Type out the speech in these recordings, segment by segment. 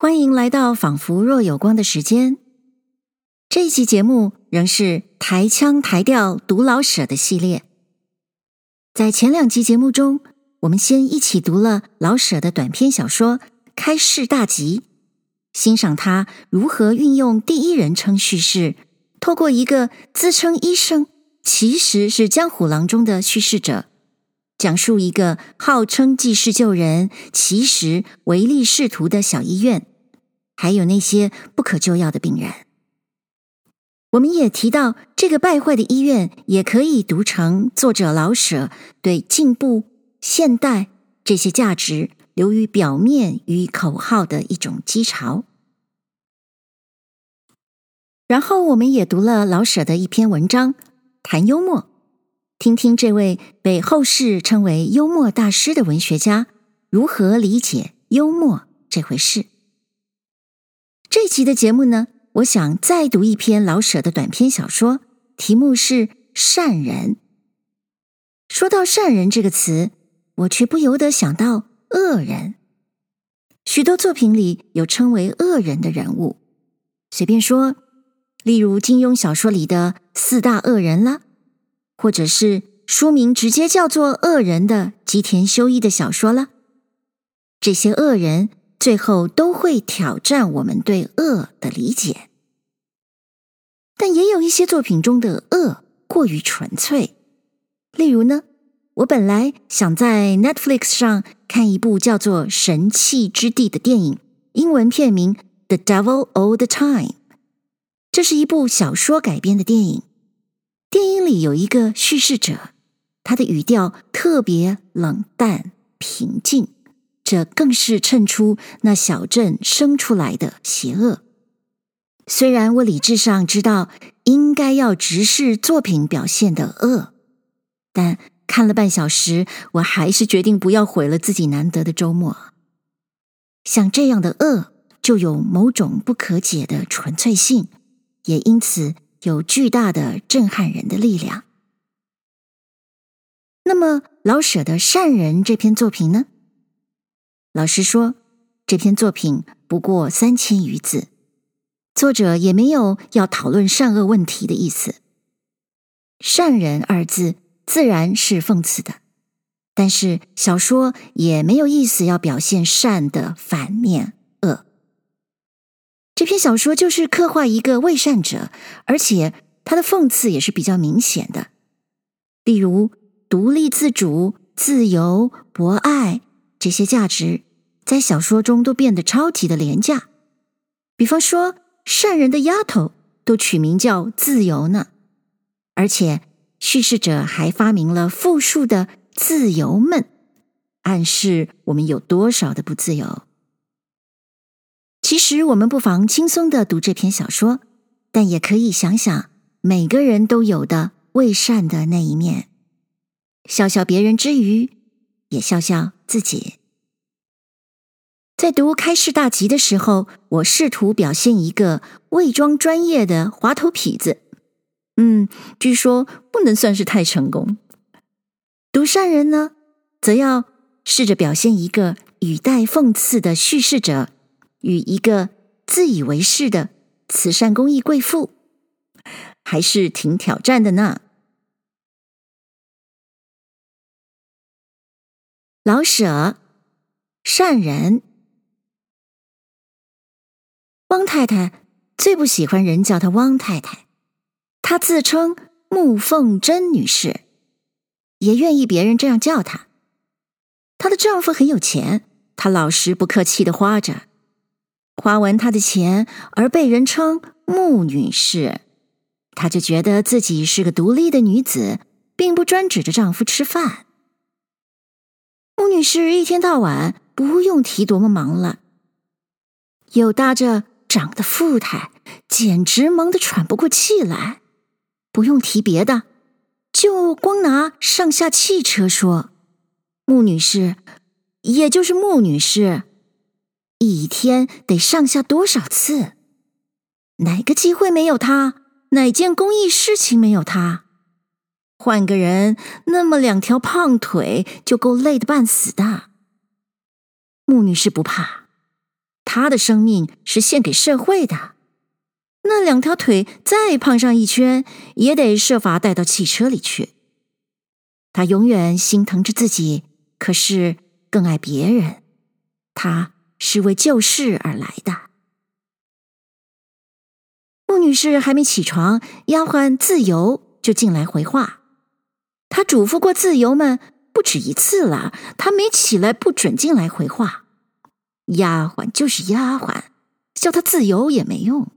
欢迎来到仿佛若有光的时间。这一期节目仍是台腔台调读老舍的系列。在前两集节目中，我们先一起读了老舍的短篇小说《开市大吉》，欣赏他如何运用第一人称叙事，透过一个自称医生，其实是江虎郎中的叙事者，讲述一个号称济世救人，其实唯利是图的小医院。还有那些不可救药的病人，我们也提到，这个败坏的医院也可以读成作者老舍对进步、现代这些价值流于表面与口号的一种讥嘲。然后，我们也读了老舍的一篇文章，谈幽默，听听这位被后世称为幽默大师的文学家如何理解幽默这回事。这集的节目呢，我想再读一篇老舍的短篇小说，题目是《善人》。说到“善人”这个词，我却不由得想到恶人。许多作品里有称为恶人的人物，随便说，例如金庸小说里的四大恶人啦，或者是书名直接叫做《恶人》的吉田修一的小说了，这些恶人。最后都会挑战我们对恶的理解，但也有一些作品中的恶过于纯粹。例如呢，我本来想在 Netflix 上看一部叫做《神器之地》的电影，英文片名《The Devil All the Time》。这是一部小说改编的电影。电影里有一个叙事者，他的语调特别冷淡平静。这更是衬出那小镇生出来的邪恶。虽然我理智上知道应该要直视作品表现的恶，但看了半小时，我还是决定不要毁了自己难得的周末。像这样的恶，就有某种不可解的纯粹性，也因此有巨大的震撼人的力量。那么，老舍的《善人》这篇作品呢？老实说，这篇作品不过三千余字，作者也没有要讨论善恶问题的意思。善人二字自然是讽刺的，但是小说也没有意思要表现善的反面恶。这篇小说就是刻画一个伪善者，而且他的讽刺也是比较明显的，例如独立自主、自由、博爱这些价值。在小说中都变得超级的廉价，比方说善人的丫头都取名叫自由呢，而且叙事者还发明了复数的自由们，暗示我们有多少的不自由。其实我们不妨轻松的读这篇小说，但也可以想想每个人都有的未善的那一面，笑笑别人之余，也笑笑自己。在读《开市大吉》的时候，我试图表现一个伪装专业的滑头痞子。嗯，据说不能算是太成功。读善人呢，则要试着表现一个语带讽刺的叙事者与一个自以为是的慈善公益贵妇，还是挺挑战的呢。老舍，善人。汪太太最不喜欢人叫她汪太太，她自称穆凤珍女士，也愿意别人这样叫她。她的丈夫很有钱，她老实不客气的花着，花完她的钱而被人称穆女士，她就觉得自己是个独立的女子，并不专指着丈夫吃饭。穆女士一天到晚不用提多么忙了，又搭着。长得富态，简直忙得喘不过气来。不用提别的，就光拿上下汽车说，穆女士，也就是穆女士，一天得上下多少次？哪个机会没有他？哪件公益事情没有他？换个人，那么两条胖腿就够累得半死的。穆女士不怕。她的生命是献给社会的。那两条腿再胖上一圈，也得设法带到汽车里去。她永远心疼着自己，可是更爱别人。她是为救世而来的。穆女士还没起床，丫鬟自由就进来回话。她嘱咐过自由们不止一次了，她没起来不准进来回话。丫鬟就是丫鬟，叫她自由也没用，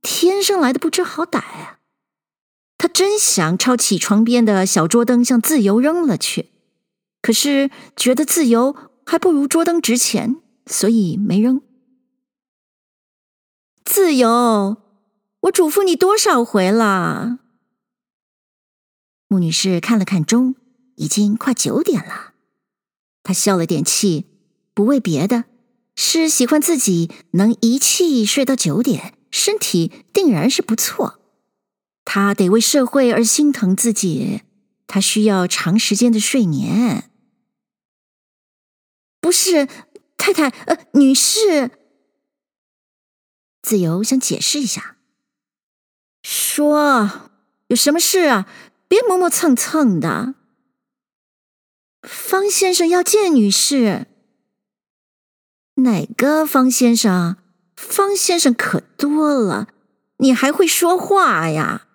天生来的不知好歹啊！她真想抄起床边的小桌灯向自由扔了去，可是觉得自由还不如桌灯值钱，所以没扔。自由。我嘱咐你多少回了？穆女士看了看钟，已经快九点了。她消了点气，不为别的，是喜欢自己能一气睡到九点，身体定然是不错。她得为社会而心疼自己，她需要长时间的睡眠。不是，太太，呃，女士，自由想解释一下。说，有什么事啊？别磨磨蹭蹭的。方先生要见女士。哪个方先生？方先生可多了，你还会说话呀？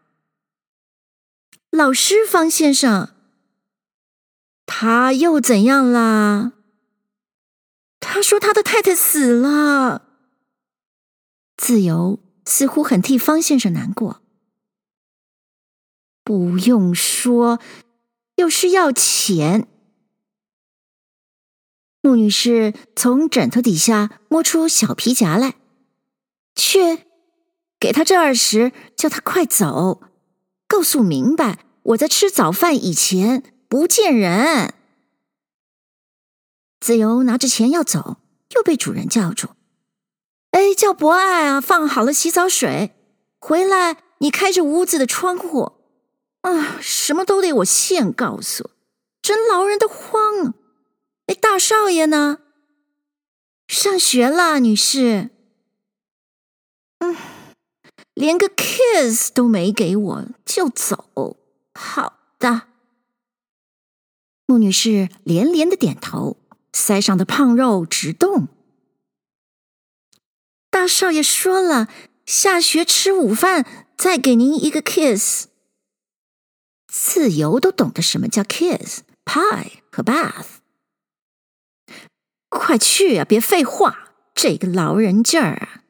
老师方先生，他又怎样啦？他说他的太太死了。自由。似乎很替方先生难过。不用说，又是要钱。穆女士从枕头底下摸出小皮夹来，去给他这二十，叫他快走，告诉明白，我在吃早饭以前不见人。自由拿着钱要走，又被主人叫住。哎，叫博爱啊！放好了洗澡水，回来你开着屋子的窗户。啊，什么都得我现告诉，真劳人的慌。哎，大少爷呢？上学了，女士。嗯，连个 kiss 都没给我就走。好的。穆女士连连的点头，腮上的胖肉直动。大少爷说了，下学吃午饭，再给您一个 kiss。自由都懂得什么叫 kiss、pie 和 bath。快去啊，别废话，这个老人劲儿啊！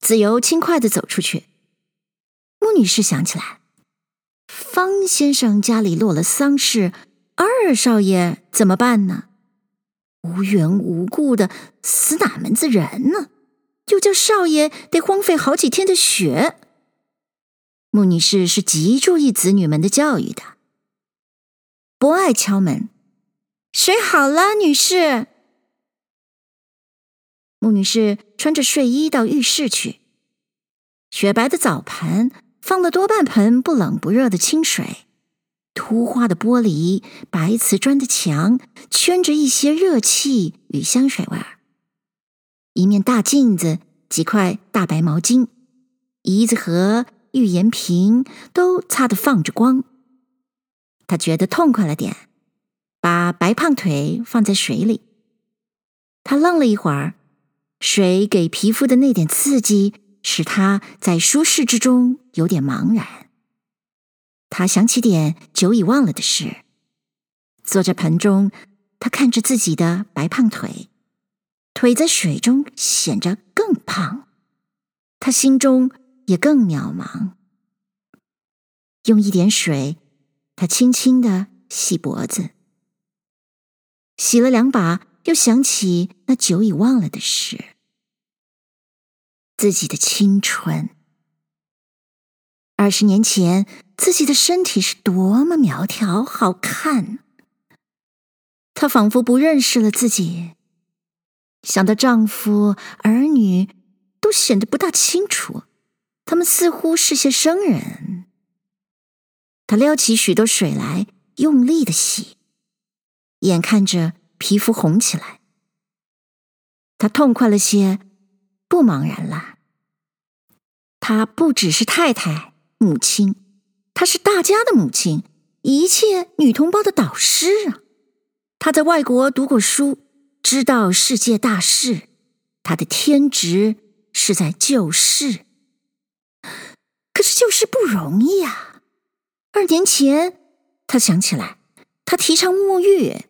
自由轻快的走出去。穆女士想起来，方先生家里落了丧事，二少爷怎么办呢？无缘无故的死哪门子人呢？又叫少爷得荒废好几天的学。穆女士是极注意子女们的教育的。博爱敲门，水好了，女士。穆女士穿着睡衣到浴室去，雪白的澡盆放了多半盆不冷不热的清水。凸花的玻璃，白瓷砖的墙，圈着一些热气与香水味儿。一面大镜子，几块大白毛巾，椅子和浴盐瓶都擦得放着光。他觉得痛快了点，把白胖腿放在水里。他愣了一会儿，水给皮肤的那点刺激，使他在舒适之中有点茫然。他想起点久已忘了的事，坐在盆中，他看着自己的白胖腿，腿在水中显着更胖，他心中也更渺茫。用一点水，他轻轻的洗脖子，洗了两把，又想起那久已忘了的事，自己的青春。二十年前，自己的身体是多么苗条好看。她仿佛不认识了自己，想到丈夫、儿女都显得不大清楚，他们似乎是些生人。她撩起许多水来，用力的洗，眼看着皮肤红起来。他痛快了些，不茫然了。他不只是太太、母亲，她是大家的母亲，一切女同胞的导师啊！她在外国读过书，知道世界大事，她的天职是在救世。可是救世不容易啊！二年前，他想起来，他提倡沐浴，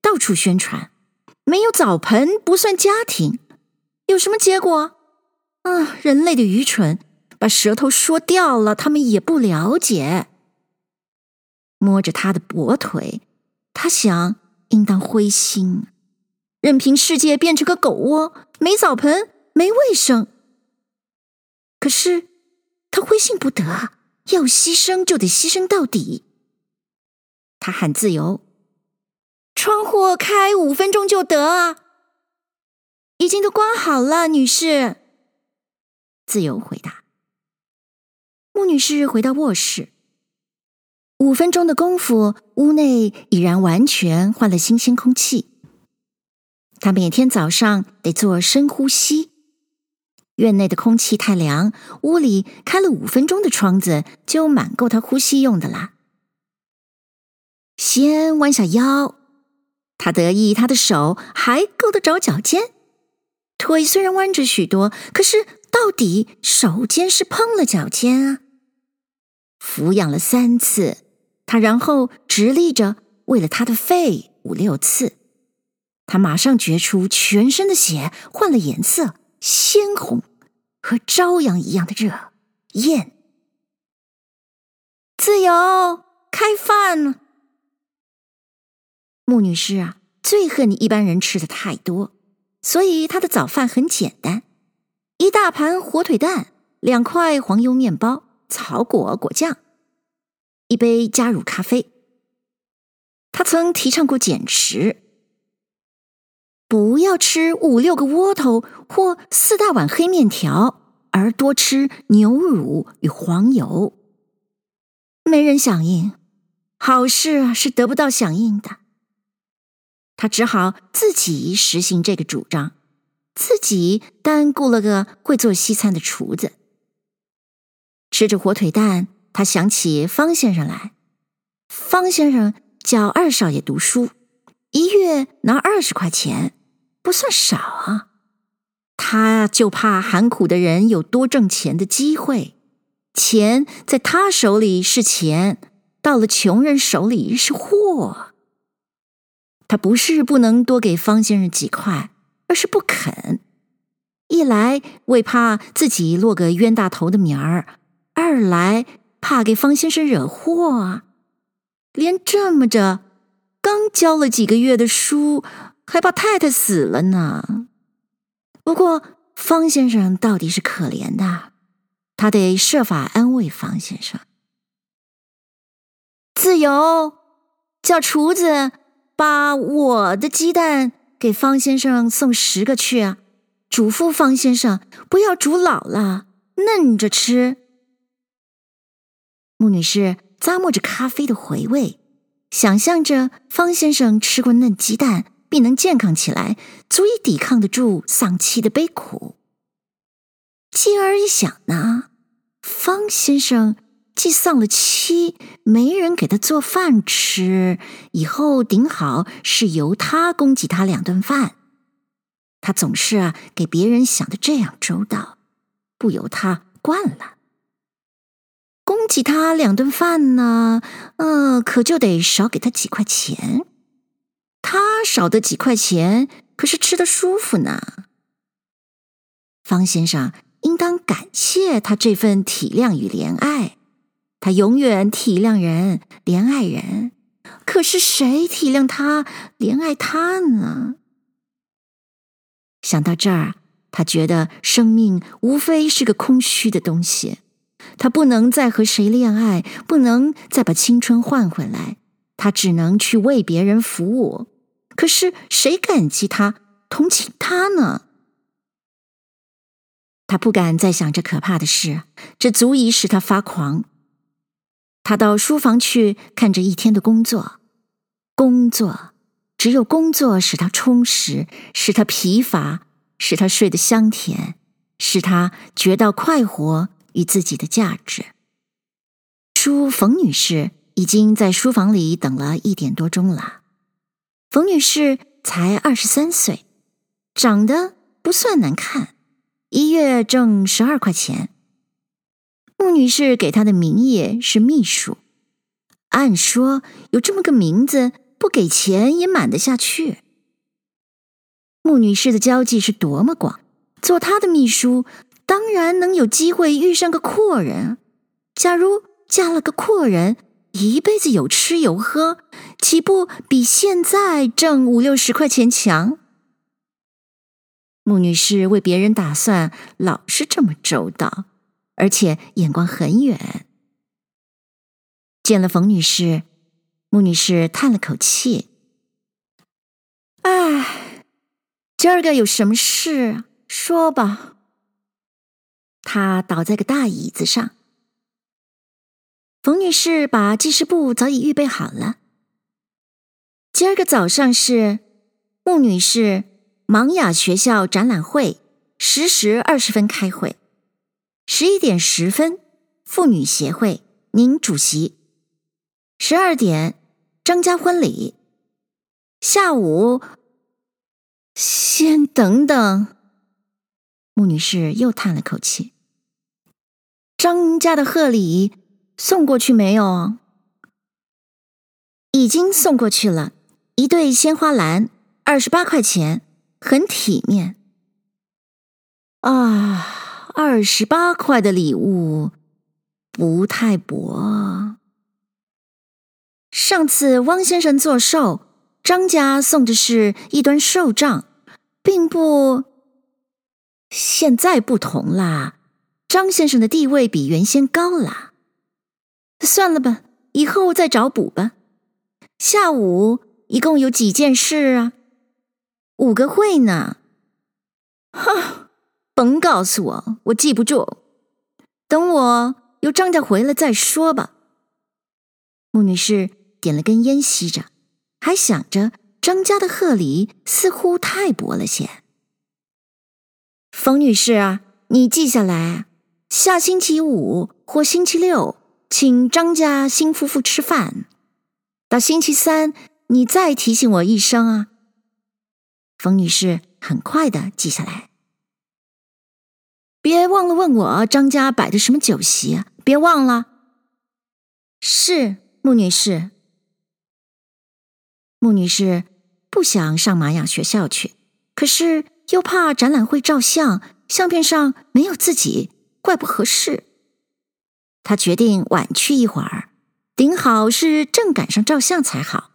到处宣传，没有澡盆不算家庭，有什么结果？啊，人类的愚蠢，把舌头说掉了，他们也不了解。摸着他的跛腿，他想。应当灰心，任凭世界变成个狗窝，没澡盆，没卫生。可是他灰心不得，要牺牲就得牺牲到底。他喊自由，窗户开五分钟就得啊，已经都关好了，女士。自由回答。穆女士回到卧室。五分钟的功夫，屋内已然完全换了新鲜空气。他每天早上得做深呼吸。院内的空气太凉，屋里开了五分钟的窗子，就满够他呼吸用的啦。先弯下腰，他得意，他的手还够得着脚尖。腿虽然弯着许多，可是到底手尖是碰了脚尖啊。抚养了三次。他然后直立着，喂了他的肺五六次，他马上觉出全身的血换了颜色，鲜红，和朝阳一样的热艳。自由，开饭。穆女士啊，最恨你一般人吃的太多，所以她的早饭很简单：一大盘火腿蛋，两块黄油面包，草果果酱。一杯加乳咖啡。他曾提倡过减食，不要吃五六个窝头或四大碗黑面条，而多吃牛乳与黄油。没人响应，好事是得不到响应的。他只好自己实行这个主张，自己单雇了个会做西餐的厨子，吃着火腿蛋。他想起方先生来，方先生教二少爷读书，一月拿二十块钱，不算少啊。他就怕喊苦的人有多挣钱的机会，钱在他手里是钱，到了穷人手里是祸。他不是不能多给方先生几块，而是不肯。一来为怕自己落个冤大头的名儿，二来。怕给方先生惹祸啊！连这么着，刚教了几个月的书，还怕太太死了呢。不过方先生到底是可怜的，他得设法安慰方先生。自由，叫厨子把我的鸡蛋给方先生送十个去啊！嘱咐方先生不要煮老了，嫩着吃。穆女士咂摸着咖啡的回味，想象着方先生吃过嫩鸡蛋，必能健康起来，足以抵抗得住丧妻的悲苦。继而一想呢，方先生既丧了妻，没人给他做饭吃，以后顶好是由他供给他两顿饭。他总是啊，给别人想的这样周到，不由他惯了。给他两顿饭呢，嗯、呃，可就得少给他几块钱。他少的几块钱，可是吃的舒服呢。方先生应当感谢他这份体谅与怜爱，他永远体谅人、怜爱人。可是谁体谅他、怜爱他呢？想到这儿，他觉得生命无非是个空虚的东西。他不能再和谁恋爱，不能再把青春换回来，他只能去为别人服务。可是谁感激他、同情他呢？他不敢再想这可怕的事，这足以使他发狂。他到书房去看着一天的工作，工作，只有工作使他充实，使他疲乏，使他睡得香甜，使他觉到快活与自己的价值。书冯女士已经在书房里等了一点多钟了。冯女士才二十三岁，长得不算难看，一月挣十二块钱。穆女士给她的名义是秘书，按说有这么个名字，不给钱也瞒得下去。穆女士的交际是多么广，做她的秘书，当然能有机会遇上个阔人。假如嫁了个阔人，一辈子有吃有喝，岂不比现在挣五六十块钱强？穆女士为别人打算，老是这么周到。而且眼光很远。见了冯女士，穆女士叹了口气：“哎，今儿个有什么事？说吧。”他倒在个大椅子上。冯女士把记事簿早已预备好了。今儿个早上是穆女士盲哑学校展览会，十时二十分开会。十一点十分，妇女协会，您主席。十二点，张家婚礼。下午，先等等。穆女士又叹了口气。张家的贺礼送过去没有？已经送过去了，一对鲜花篮，二十八块钱，很体面。啊。二十八块的礼物不太薄。上次汪先生做寿，张家送的是一端寿帐，并不。现在不同啦，张先生的地位比原先高了。算了吧，以后再找补吧。下午一共有几件事啊？五个会呢。哈。甭告诉我，我记不住。等我由张家回来再说吧。穆女士点了根烟吸着，还想着张家的贺礼似乎太薄了些。冯女士啊，你记下来，下星期五或星期六请张家新夫妇吃饭。到星期三你再提醒我一声啊。冯女士很快的记下来。别忘了问我张家摆的什么酒席！别忘了。是，穆女士。穆女士不想上玛雅学校去，可是又怕展览会照相，相片上没有自己，怪不合适。他决定晚去一会儿，顶好是正赶上照相才好。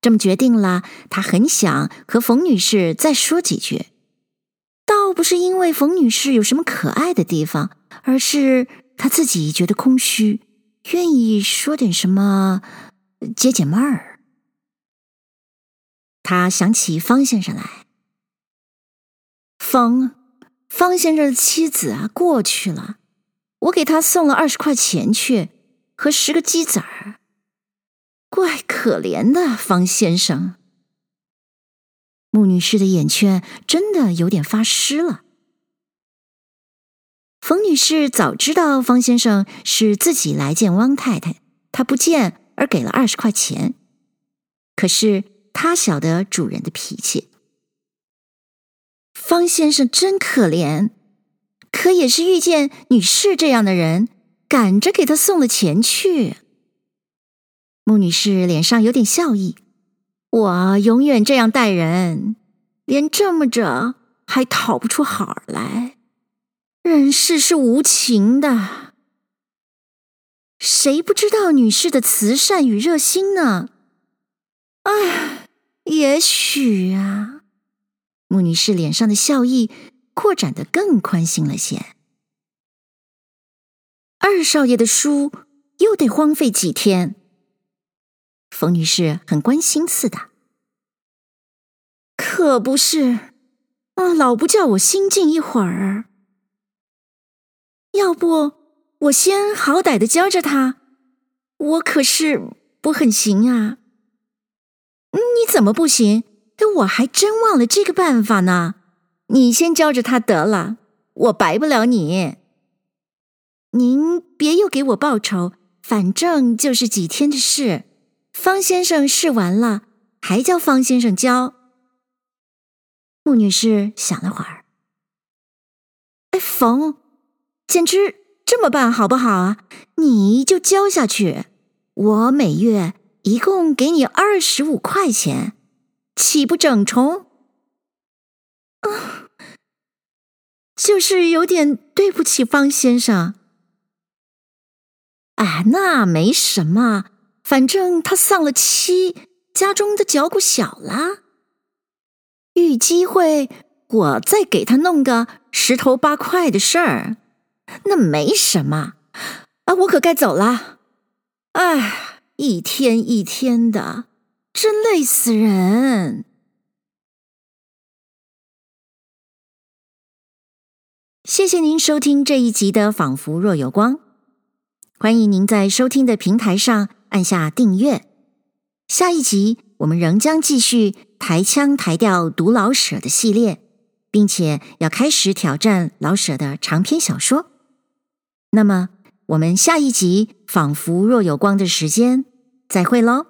这么决定了，他很想和冯女士再说几句。倒不是因为冯女士有什么可爱的地方，而是她自己觉得空虚，愿意说点什么解解闷儿。他想起方先生来，方方先生的妻子啊，过去了，我给他送了二十块钱去和十个鸡子儿，怪可怜的方先生。穆女士的眼圈真的有点发湿了。冯女士早知道方先生是自己来见汪太太，她不见而给了二十块钱。可是她晓得主人的脾气。方先生真可怜，可也是遇见女士这样的人，赶着给他送了钱去。穆女士脸上有点笑意。我永远这样待人，连这么着还讨不出好来。人世是无情的，谁不知道女士的慈善与热心呢？唉，也许啊。穆女士脸上的笑意扩展的更宽心了些。二少爷的书又得荒废几天。冯女士很关心似的，可不是啊，老不叫我心静一会儿。要不我先好歹的教着他，我可是不很行啊。你怎么不行？我还真忘了这个办法呢。你先教着他得了，我白不了你。您别又给我报仇，反正就是几天的事。方先生试完了，还叫方先生教。穆女士想了会儿，哎，冯，简直这么办好不好啊？你就教下去，我每月一共给你二十五块钱，岂不整重？啊，就是有点对不起方先生。啊，那没什么，反正他丧了妻，家中的脚骨小了。遇机会，我再给他弄个十头八块的事儿，那没什么。啊，我可该走了。哎，一天一天的，真累死人。谢谢您收听这一集的《仿佛若有光》。欢迎您在收听的平台上按下订阅。下一集我们仍将继续抬腔抬调读老舍的系列，并且要开始挑战老舍的长篇小说。那么，我们下一集《仿佛若有光》的时间再会喽。